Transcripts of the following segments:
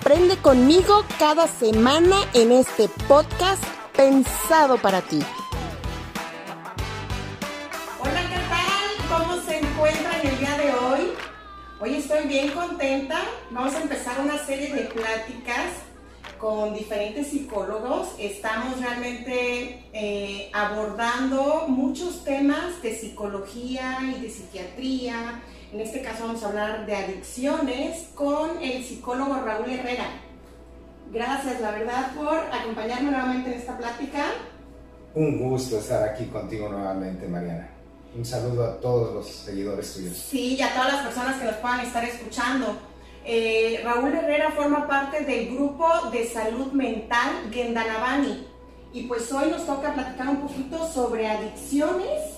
Aprende conmigo cada semana en este podcast pensado para ti. Hola, ¿qué tal? ¿Cómo se encuentran el día de hoy? Hoy estoy bien contenta. Vamos a empezar una serie de pláticas con diferentes psicólogos. Estamos realmente eh, abordando muchos temas de psicología y de psiquiatría en este caso vamos a hablar de adicciones con el psicólogo Raúl Herrera. Gracias, la verdad, por acompañarme nuevamente en esta plática. Un gusto estar aquí contigo nuevamente, Mariana. Un saludo a todos los seguidores tuyos. Sí, y a todas las personas que nos puedan estar escuchando. Eh, Raúl Herrera forma parte del grupo de salud mental Gendanabani. Y pues hoy nos toca platicar un poquito sobre adicciones,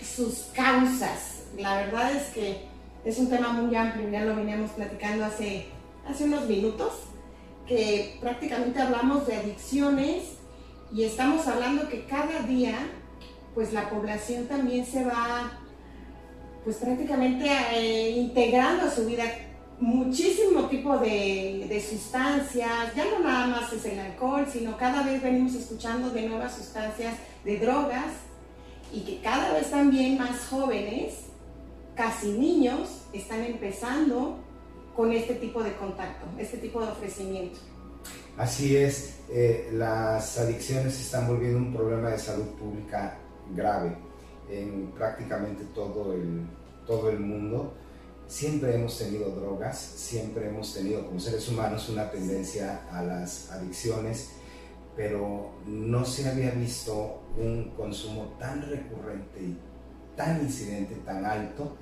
sus causas la verdad es que es un tema muy amplio, ya lo veníamos platicando hace, hace unos minutos, que prácticamente hablamos de adicciones y estamos hablando que cada día pues la población también se va pues prácticamente eh, integrando a su vida muchísimo tipo de, de, sustancias, ya no nada más es el alcohol, sino cada vez venimos escuchando de nuevas sustancias, de drogas, y que cada vez también más jóvenes casi niños están empezando con este tipo de contacto, este tipo de ofrecimiento. Así es, eh, las adicciones están volviendo un problema de salud pública grave en prácticamente todo el, todo el mundo. Siempre hemos tenido drogas, siempre hemos tenido como seres humanos una tendencia a las adicciones, pero no se había visto un consumo tan recurrente tan incidente, tan alto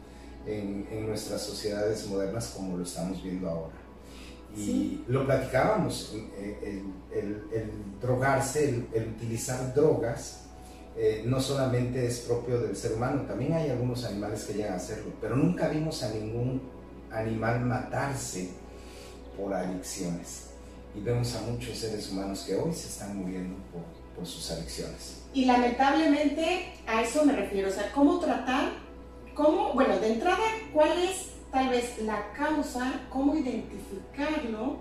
en, nuestras sociedades modernas como lo estamos viendo ahora. Y lo platicábamos, el, drogarse, el, utilizar drogas, eh, no solamente es propio del ser humano, también hay algunos animales que llegan a hacerlo, pero nunca vimos a ningún animal matarse por adicciones. Y vemos a muchos seres humanos que hoy se están muriendo por, por sus adicciones. Y lamentablemente a eso me refiero, o sea, cómo tratar ¿Cómo, bueno, de entrada, cuál es tal vez la causa, cómo identificarlo?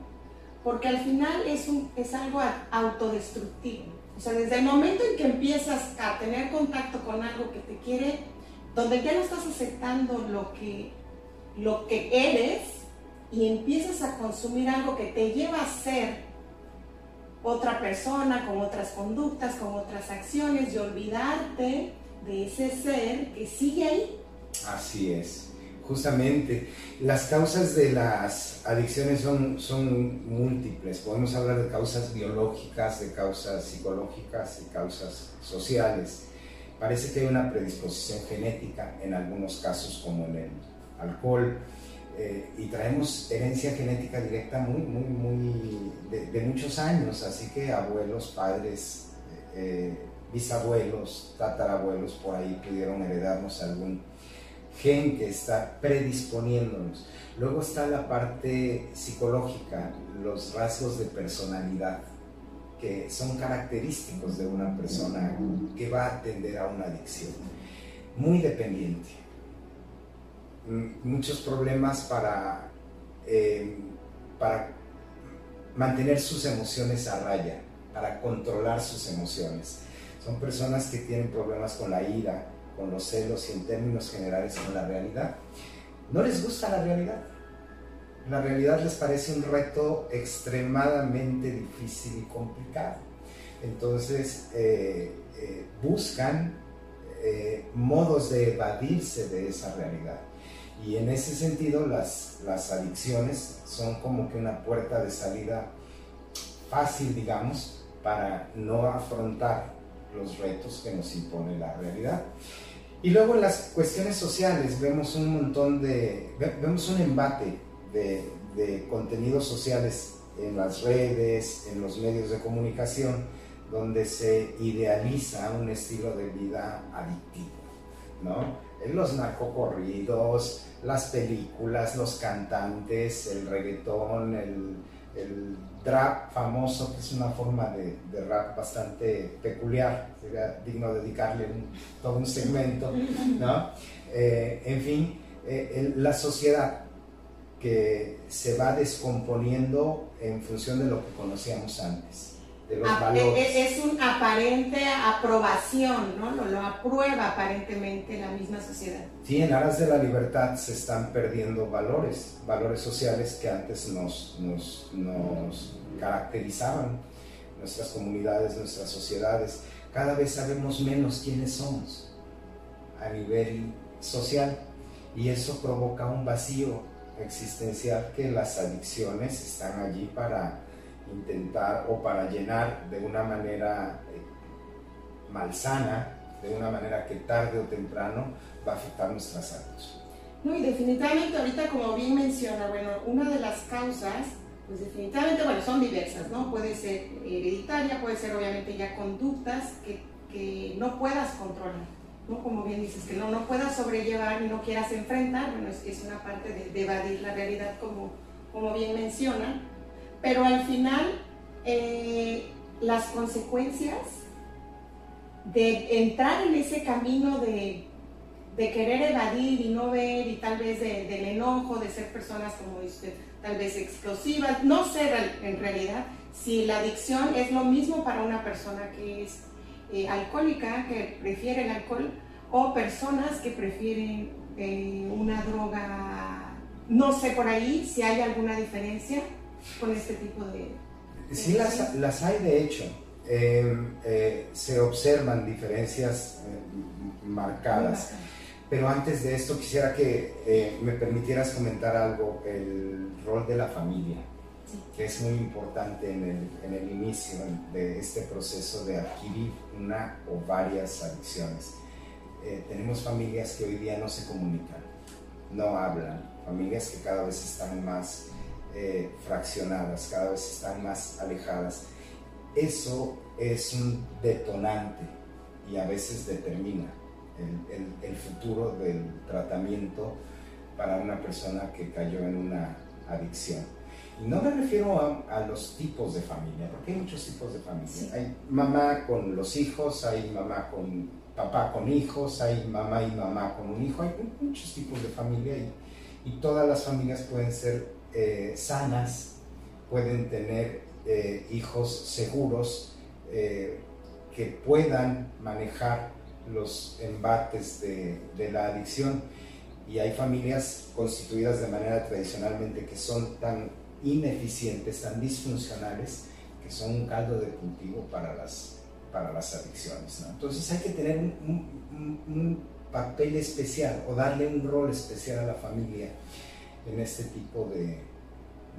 Porque al final es, es algo autodestructivo. O sea, desde el momento en que empiezas a tener contacto con algo que te quiere, donde ya no estás aceptando lo que, lo que eres y empiezas a consumir algo que te lleva a ser otra persona, con otras conductas, con otras acciones, y olvidarte de ese ser que sigue ahí Así es. Justamente, las causas de las adicciones son, son múltiples. Podemos hablar de causas biológicas, de causas psicológicas y causas sociales. Parece que hay una predisposición genética en algunos casos, como en el alcohol, eh, y traemos herencia genética directa muy, muy, muy de, muchos años, así que abuelos, padres, eh, bisabuelos, tatarabuelos por ahí pudieron heredarnos algún gen que está predisponiéndonos. Luego está la parte psicológica, los rasgos de personalidad, que son característicos de una persona que va a atender a una adicción. Muy dependiente. Muchos problemas para, eh, para mantener sus emociones a raya, para controlar sus emociones. Son personas que tienen problemas con la ira, con los celos y en términos generales con la realidad. No les gusta la realidad. La realidad les parece un reto extremadamente difícil y complicado. Entonces eh, eh, buscan eh, modos de evadirse de esa realidad. Y en ese sentido las, las adicciones son como que una puerta de salida fácil, digamos, para no afrontar los retos que nos impone la realidad. Y luego en las cuestiones sociales vemos un montón de, vemos un embate de, de contenidos sociales en las redes, en los medios de comunicación, donde se idealiza un estilo de vida adictivo, ¿no? Los narcocorridos, las películas, los cantantes, el reggaetón, el rap famoso, que es una forma de, rap bastante peculiar, sería digno dedicarle todo un segmento, ¿no? Eh, en fin, eh, la sociedad que se va descomponiendo en función de lo que conocíamos antes. De los valores. Es un aparente aprobación, ¿no? Lo, lo, aprueba aparentemente la misma sociedad. Sí, en aras de la libertad se están perdiendo valores, valores sociales que antes nos, nos, nos caracterizaban, nuestras comunidades, nuestras sociedades. Cada vez sabemos menos quiénes somos a nivel social y eso provoca un vacío existencial que las adicciones están allí para intentar o para llenar de una manera eh, malsana, de una manera que tarde o temprano va a afectar nuestra salud. No, y definitivamente ahorita como bien menciona, bueno, una de las causas, pues definitivamente, bueno, son diversas, ¿no? Puede ser hereditaria, puede ser obviamente ya conductas que, que no puedas controlar como bien dices, que no, no puedas sobrellevar y no quieras enfrentar, bueno, es, es una parte de, evadir la realidad como, como bien menciona, pero al final eh, las consecuencias de entrar en ese camino de, de, querer evadir y no ver y tal vez del enojo, de ser personas como tal vez explosivas, no sé en realidad si la adicción es lo mismo para una persona que es eh, alcohólica, que prefiere el alcohol, o personas que prefieren eh, una droga, no sé por ahí si hay alguna diferencia con este tipo de... sí, las, las, hay de hecho. Em, eh, se observan diferencias marcadas. Pero antes de esto quisiera que me permitieras comentar algo, el rol de la familia que es muy importante en el, en el inicio de este proceso de adquirir una o varias adicciones. Eh, tenemos familias que hoy día no se comunican, no hablan, familias que cada vez están más eh, fraccionadas, cada vez están más alejadas. Eso es un detonante y a veces determina el, el, el futuro del tratamiento para una persona que cayó en una adicción. Y no me refiero a, los tipos de familia, porque hay muchos tipos de familia. Hay mamá con los hijos, hay mamá con papá con hijos, hay mamá y mamá con un hijo, hay muchos tipos de familia y, y todas las familias pueden ser eh, sanas, pueden tener eh, hijos seguros, eh, que puedan manejar los embates de, de la adicción. Y hay familias constituidas de manera tradicionalmente que son tan ineficientes, tan disfuncionales, que son un caldo de cultivo para las, para las adicciones. Entonces hay que tener un, papel especial o darle un rol especial a la familia en este tipo de,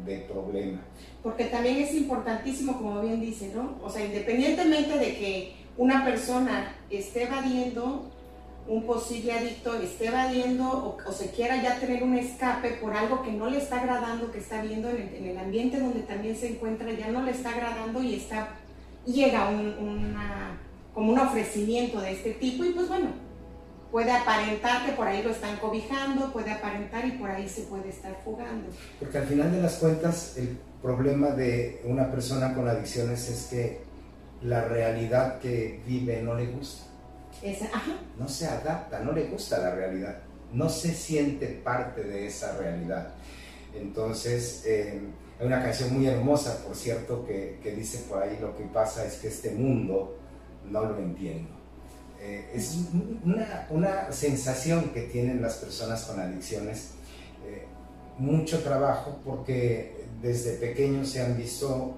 de problema. Porque también es importantísimo, como bien dice, ¿no? O sea, independientemente de que una persona esté evadiendo un posible adicto esté evadiendo o, se quiera ya tener un escape por algo que no le está agradando, que está viendo en el, ambiente donde también se encuentra, ya no le está agradando y está, llega un, como un ofrecimiento de este tipo y pues bueno, puede aparentar que por ahí lo están cobijando, puede aparentar y por ahí se puede estar fugando. Porque al final de las cuentas el problema de una persona con adicciones es que la realidad que vive no le gusta no se adapta, no le gusta la realidad, no se siente parte de esa realidad. Entonces, eh, hay una canción muy hermosa, por cierto, que, dice por ahí lo que pasa es que este mundo no lo entiendo. Eh, es una, sensación que tienen las personas con adicciones, eh, mucho trabajo porque desde pequeños se han visto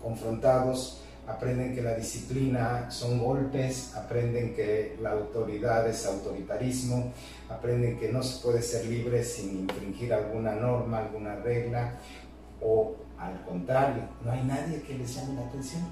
confrontados aprenden que la disciplina son golpes, aprenden que la autoridad es autoritarismo, aprenden que no se puede ser libre sin infringir alguna norma, alguna regla, o al contrario, no hay nadie que les llame la atención.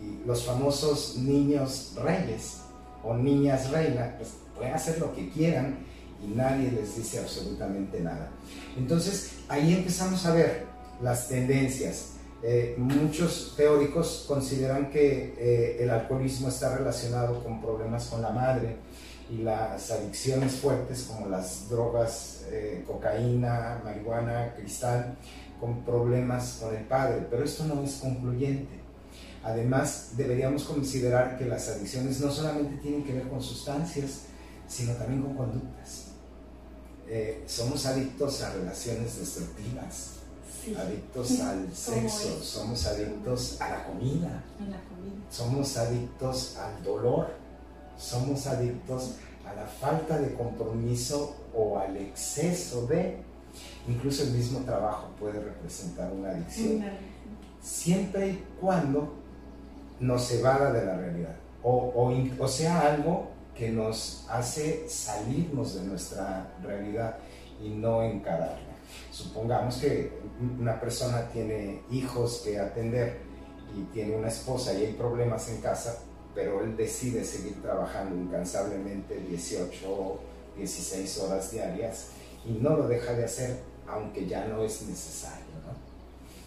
Y los famosos niños reyes o niñas reinas, pues pueden hacer lo que quieran y nadie les dice absolutamente nada. Entonces ahí empezamos a ver las tendencias. Eh, muchos teóricos consideran que eh, el alcoholismo está relacionado con problemas con la madre y las adicciones fuertes como las drogas, eh, cocaína, marihuana, cristal, con problemas con el padre, pero esto no es concluyente. Además, deberíamos considerar que las adicciones no solamente tienen que ver con sustancias, sino también con conductas. somos adictos a relaciones destructivas, adictos al sexo, somos adictos a la, comida, somos adictos al dolor, somos adictos a la falta de compromiso o al exceso de, incluso el mismo trabajo puede representar una adicción, siempre y cuando nos evada de la realidad o, o sea algo que nos hace salirnos de nuestra realidad y no encararla. Supongamos que una persona tiene hijos que atender y tiene una esposa y hay problemas en casa, pero él decide seguir trabajando incansablemente 18 16 horas diarias y no lo deja de hacer aunque ya no es necesario.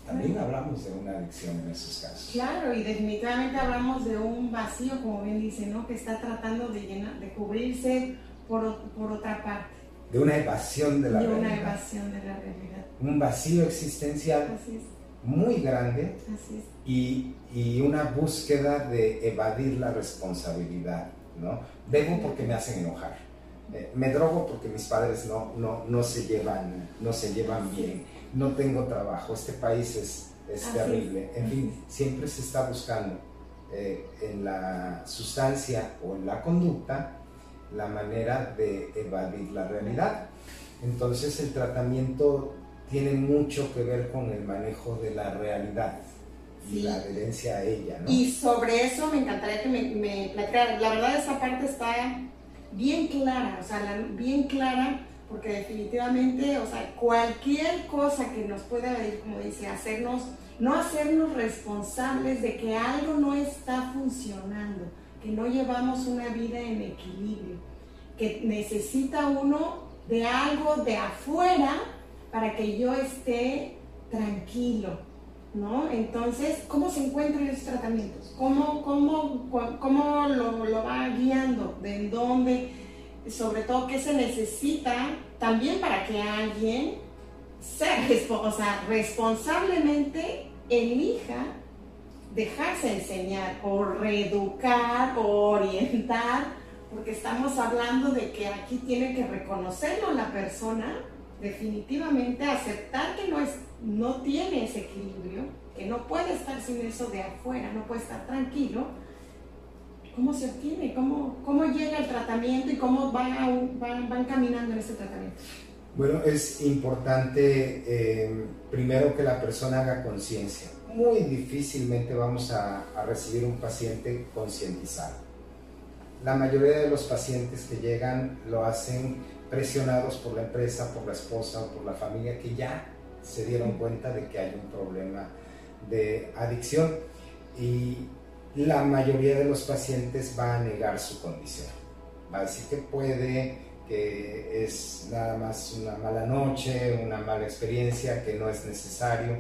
También hablamos de una adicción en esos casos. Claro, y definitivamente hablamos de un vacío, como bien dice, ¿no? que está tratando de, llenar, de cubrirse por, por otra parte de una evasión de la de realidad. Una evasión de la realidad. Un vacío existencial muy grande Y, y, una búsqueda de evadir la responsabilidad. ¿no? Bebo porque me hacen enojar. Eh, me drogo porque mis padres no, no, no, se, llevan, no se llevan bien. No tengo trabajo. Este país es, es terrible. En fin, siempre se está buscando eh, en la sustancia o en la conducta la manera de evadir la realidad. Entonces el tratamiento tiene mucho que ver con el manejo de la realidad y la adherencia a ella. Y sobre eso me encantaría que me, me. La verdad esa parte está bien clara, o sea, bien clara, porque definitivamente, o sea, cualquier cosa que nos pueda, como dice, hacernos, no hacernos responsables de que algo no está funcionando que no llevamos una vida en equilibrio, que necesita uno de algo de afuera para que yo esté tranquilo, ¿no? Entonces, ¿cómo se encuentran esos tratamientos? ¿Cómo, cómo, cómo lo, lo, va guiando? ¿De dónde? Sobre todo, ¿qué se necesita también para que alguien sea, o sea, responsablemente elija dejarse enseñar o reeducar o orientar, porque estamos hablando de que aquí tiene que reconocerlo la persona, definitivamente aceptar que no, es, no tiene ese equilibrio, que no puede estar sin eso de afuera, no puede estar tranquilo. ¿Cómo se obtiene? ¿Cómo, cómo llega el tratamiento y cómo van, van, caminando en este tratamiento? Bueno, es importante eh, primero que la persona haga conciencia muy difícilmente vamos a, recibir un paciente concientizado. La mayoría de los pacientes que llegan lo hacen presionados por la empresa, por la esposa o por la familia que ya se dieron cuenta de que hay un problema de adicción y la mayoría de los pacientes va a negar su condición. Va a decir que puede, que es nada más una mala noche, una mala experiencia, que no es necesario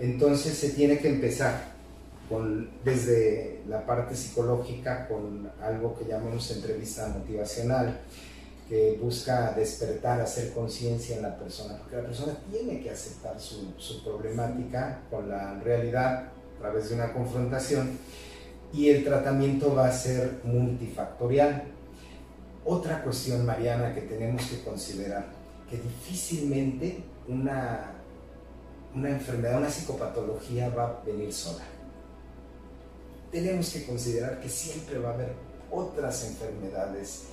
entonces se tiene que empezar con, desde la parte psicológica con algo que llamamos entrevista motivacional, que busca despertar, hacer conciencia en la persona, porque la persona tiene que aceptar su, su problemática con la realidad a través de una confrontación y el tratamiento va a ser multifactorial. Otra cuestión, Mariana, que tenemos que considerar, que difícilmente una una enfermedad, una psicopatología va a venir sola. Tenemos que considerar que siempre va a haber otras enfermedades,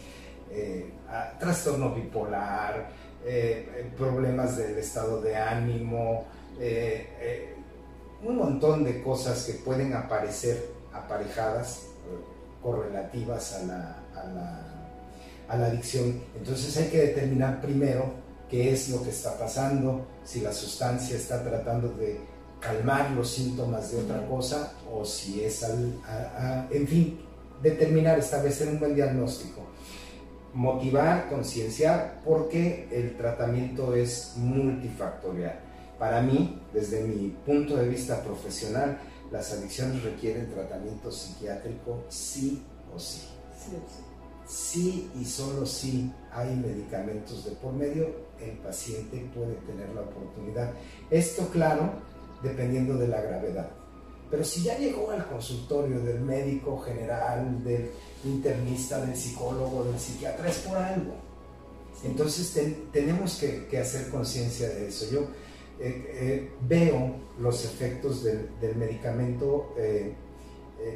eh, trastorno bipolar, eh, eh, problemas del estado de ánimo, un montón de cosas que pueden aparecer aparejadas, correlativas a la, a la, a la adicción. Entonces hay que determinar primero qué es lo que está pasando, si la sustancia está tratando de calmar los síntomas de otra cosa o si es, al, en fin, determinar, establecer un buen diagnóstico. Motivar, concienciar, porque el tratamiento es multifactorial. Para mí, desde mi punto de vista profesional, las adicciones requieren tratamiento psiquiátrico sí o sí. Sí, sí. sí y solo si hay medicamentos de por medio, el paciente puede tener la oportunidad. Esto, claro, dependiendo de la gravedad. Pero si ya llegó al consultorio del médico general, del internista, del psicólogo, del psiquiatra, es por algo. Entonces tenemos que, hacer conciencia de eso. Yo eh, eh, veo los efectos del, medicamento, eh,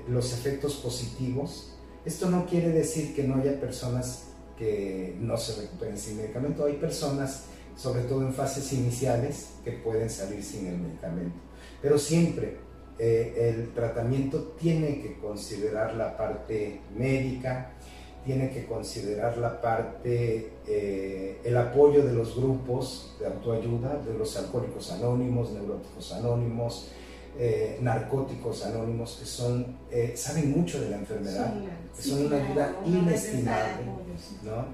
los efectos positivos. Esto no quiere decir que no haya personas que no se recuperen sin medicamento. Hay personas, sobre todo en fases iniciales, que pueden salir sin el medicamento. Pero siempre eh, el tratamiento tiene que considerar la parte médica, tiene que considerar la parte, eh, el apoyo de los grupos de autoayuda, de los alcohólicos anónimos, neuróticos anónimos, eh, narcóticos anónimos, que son, saben mucho de la enfermedad, son una ayuda inestimable, ¿no?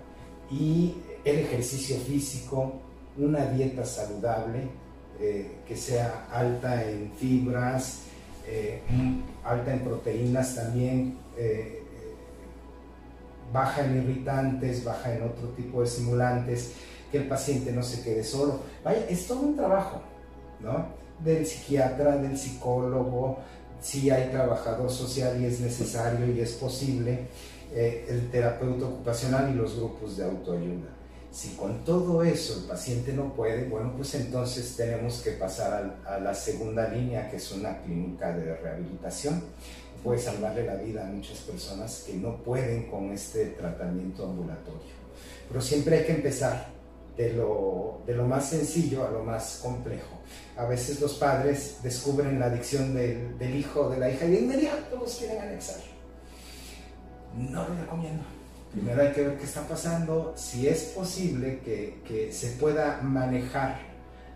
Y el ejercicio físico, una dieta saludable, que sea alta en fibras, eh, alta en proteínas también, eh, eh, baja en irritantes, baja en otro tipo de estimulantes, que el paciente no se quede solo. Vaya, es todo un trabajo, ¿no? Del psiquiatra, del psicólogo, si hay trabajador social y es necesario y es posible, el terapeuta ocupacional y los grupos de autoayuda. Si con todo eso el paciente no puede, bueno, pues entonces tenemos que pasar a, la segunda línea, que es una clínica de rehabilitación. Puede salvarle la vida a muchas personas que no pueden con este tratamiento ambulatorio. Pero siempre hay que empezar de lo, de lo más sencillo a lo más complejo. A veces los padres descubren la adicción del, del hijo o de la hija y de inmediato los quieren anexar. No lo recomiendo Primero hay que ver qué está pasando, si es posible que, se pueda manejar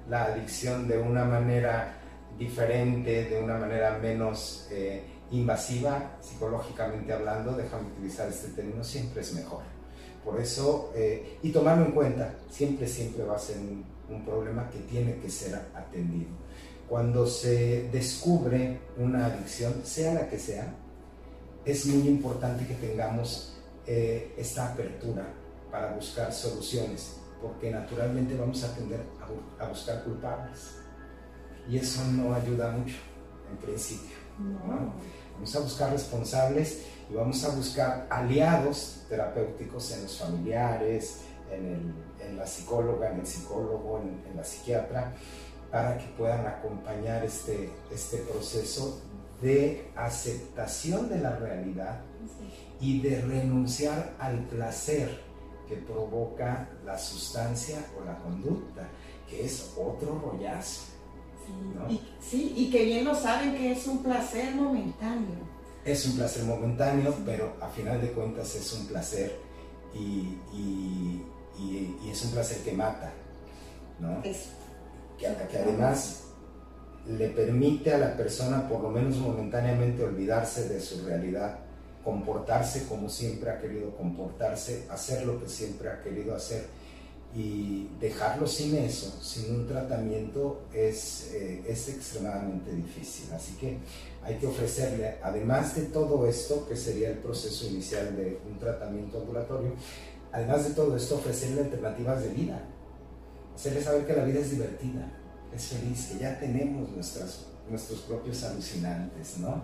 la adicción de una manera diferente, de una manera menos eh, invasiva, psicológicamente hablando, déjame utilizar este término, siempre es mejor. Por eso, eh, y tomarlo en cuenta, siempre, siempre va a ser un, un problema que tiene que ser atendido. Cuando se descubre una adicción, sea la que sea, es muy importante que tengamos eh, esta apertura para buscar soluciones, porque naturalmente vamos a tender a, buscar culpables. Y eso no ayuda mucho, en principio. Vamos a buscar responsables y vamos a buscar aliados terapéuticos en los familiares, en, la psicóloga, en el psicólogo, en, la psiquiatra, para que puedan acompañar este, este proceso de aceptación de la realidad y de renunciar al placer que provoca la sustancia o la conducta, que es otro rollazo. Sí, y, que bien lo saben que es un placer momentáneo. Es un placer momentáneo, pero a final de cuentas es un placer y, es un placer que mata, ¿no? Que, que además le permite a la persona, por lo menos momentáneamente, olvidarse de su realidad comportarse como siempre ha querido comportarse, hacer lo que siempre ha querido hacer y dejarlo sin eso, sin un tratamiento, es, eh, es extremadamente difícil. Así que hay que ofrecerle, además de todo esto, que sería el proceso inicial de un tratamiento ambulatorio, además de todo esto, ofrecerle alternativas de vida, hacerle saber que la vida es divertida, es feliz, que ya tenemos nuestras, nuestros propios alucinantes, ¿no?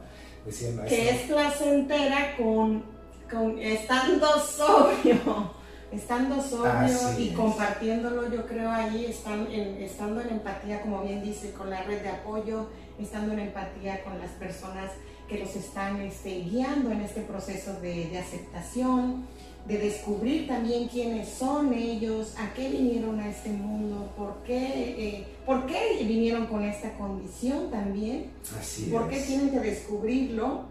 Que es placentera con, con estando sobrio, estando sobrio y compartiéndolo, yo creo ahí, están estando en empatía, como bien dice, con la red de apoyo, estando en empatía con las personas que los están este, guiando en este proceso de, de aceptación de descubrir también quiénes son ellos, a qué vinieron a este mundo, por qué, eh, por qué vinieron con esta condición también, Así por qué tienen que descubrirlo.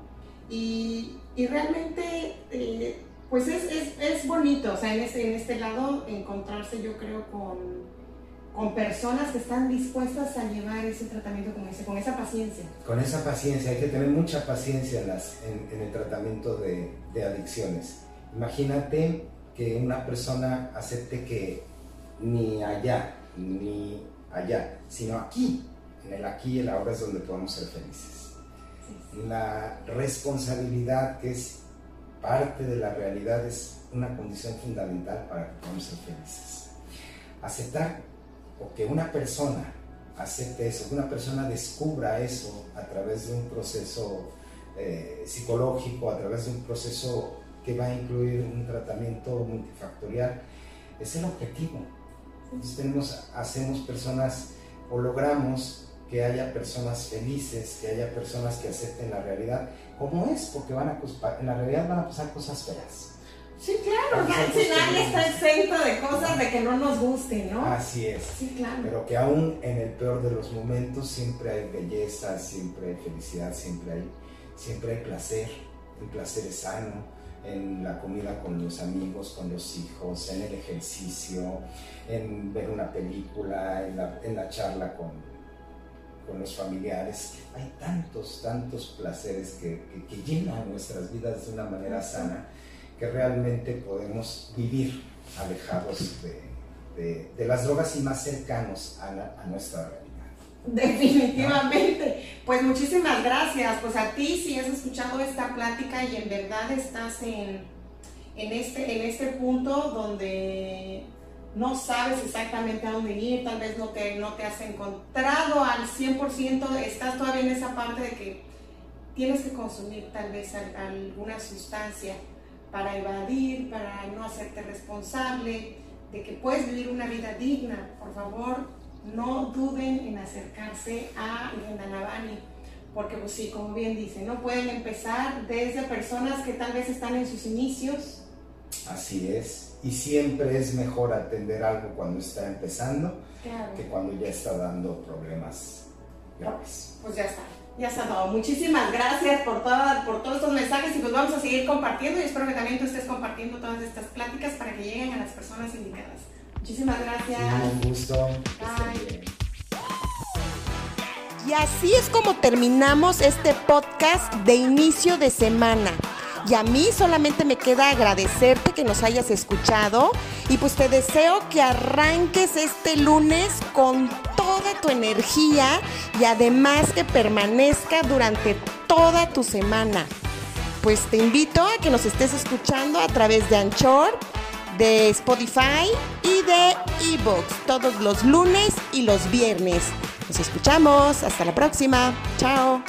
Y, y realmente eh, pues es, es, es, bonito, o sea, en este, en este lado encontrarse yo creo con, con personas que están dispuestas a llevar ese tratamiento con, ese, con esa paciencia. Con esa paciencia, hay que tener mucha paciencia en, las, en, en el tratamiento de, de adicciones Imagínate que una persona acepte que ni allá, ni allá, sino aquí, en el aquí y el ahora es donde podemos ser felices. La responsabilidad que es parte de la realidad es una condición fundamental para que podamos ser felices. Aceptar o que una persona acepte eso, que una persona descubra eso a través de un proceso eh, psicológico, a través de un proceso que va a incluir un tratamiento multifactorial, es el objetivo. Entonces hacemos personas o logramos que haya personas felices, que haya personas que acepten la realidad como es, porque van a, en la realidad van a pasar cosas feas. Sí, claro, si nadie está exento de cosas de que no nos gusten, ¿no? Así es. Sí, claro. Pero que aún en el peor de los momentos siempre hay belleza, siempre hay felicidad, siempre hay, siempre hay placer. El placer es sano, en la comida con los amigos, con los hijos, en el ejercicio, en ver una película, en la, en la charla con, con los familiares. Hay tantos, tantos placeres que, llenan nuestras vidas de una manera sana que realmente podemos vivir alejados de, de, las drogas y más cercanos a, a nuestra realidad. Definitivamente. Pues muchísimas gracias. Pues a ti si has escuchado esta plática y en verdad estás en, en, este, en este punto donde no sabes exactamente a dónde ir, tal vez no te, no te has encontrado al 100%, estás todavía en esa parte de que tienes que consumir tal vez alguna sustancia para evadir, para no hacerte responsable, de que puedes vivir una vida digna, por favor, no duden en acercarse a Navani, porque pues sí, como bien dice, no pueden empezar desde personas que tal vez están en sus inicios. Así es, y siempre es mejor atender algo cuando está empezando que cuando ya está dando problemas graves. Pues ya está. Ya está todo. Muchísimas gracias por, por todos estos mensajes y pues vamos a seguir compartiendo y espero que también tú estés compartiendo todas estas pláticas para que lleguen a las personas indicadas. Muchísimas gracias. un gusto. Bye. Y así es como terminamos este podcast de inicio de semana. Y a mí solamente me queda agradecerte que nos hayas escuchado y pues te deseo que arranques este lunes con toda tu energía y además que permanezca durante toda tu semana. Pues te invito a que nos estés escuchando a través de Anchor, de Spotify y de Evox todos los lunes y los viernes. Nos escuchamos. Hasta la próxima. Chao.